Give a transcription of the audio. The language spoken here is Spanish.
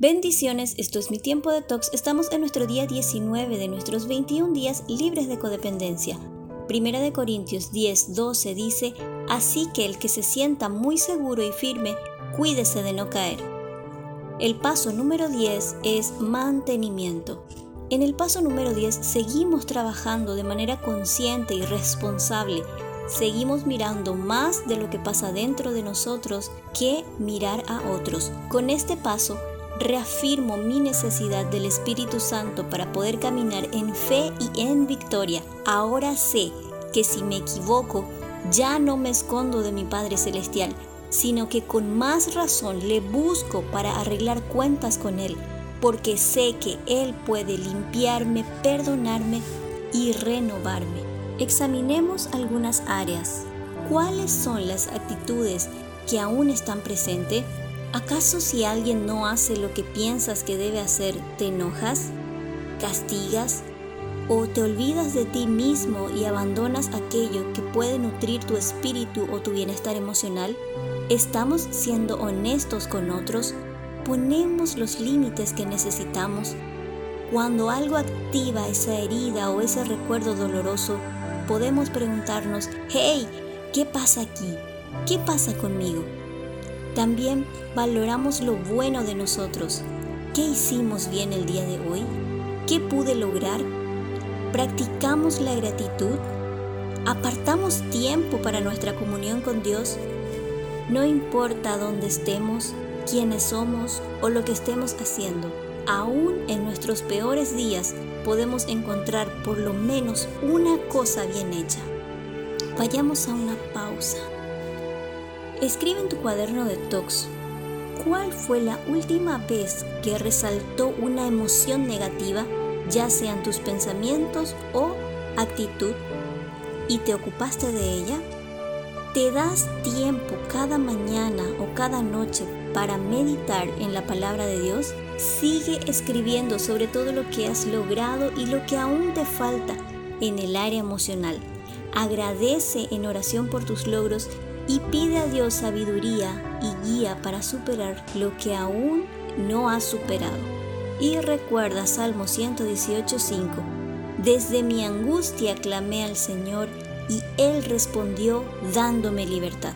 Bendiciones, esto es mi tiempo de tox. Estamos en nuestro día 19 de nuestros 21 días libres de codependencia. Primera de Corintios 10, 12 dice, Así que el que se sienta muy seguro y firme, cuídese de no caer. El paso número 10 es mantenimiento. En el paso número 10 seguimos trabajando de manera consciente y responsable. Seguimos mirando más de lo que pasa dentro de nosotros que mirar a otros. Con este paso reafirmo mi necesidad del Espíritu Santo para poder caminar en fe y en victoria. Ahora sé que si me equivoco, ya no me escondo de mi Padre Celestial, sino que con más razón le busco para arreglar cuentas con Él, porque sé que Él puede limpiarme, perdonarme y renovarme. Examinemos algunas áreas. ¿Cuáles son las actitudes que aún están presentes? ¿Acaso si alguien no hace lo que piensas que debe hacer, te enojas, castigas o te olvidas de ti mismo y abandonas aquello que puede nutrir tu espíritu o tu bienestar emocional? ¿Estamos siendo honestos con otros? ¿Ponemos los límites que necesitamos? Cuando algo activa esa herida o ese recuerdo doloroso, podemos preguntarnos, hey, ¿qué pasa aquí? ¿Qué pasa conmigo? También valoramos lo bueno de nosotros. ¿Qué hicimos bien el día de hoy? ¿Qué pude lograr? ¿Practicamos la gratitud? ¿Apartamos tiempo para nuestra comunión con Dios? No importa dónde estemos, quiénes somos o lo que estemos haciendo, aún en nuestros peores días podemos encontrar por lo menos una cosa bien hecha. Vayamos a una pausa. Escribe en tu cuaderno de tox cuál fue la última vez que resaltó una emoción negativa, ya sean tus pensamientos o actitud, y te ocupaste de ella. ¿Te das tiempo cada mañana o cada noche para meditar en la palabra de Dios? Sigue escribiendo sobre todo lo que has logrado y lo que aún te falta en el área emocional. Agradece en oración por tus logros y pide a Dios sabiduría y guía para superar lo que aún no has superado. Y recuerda Salmo 118.5, desde mi angustia clamé al Señor y Él respondió dándome libertad.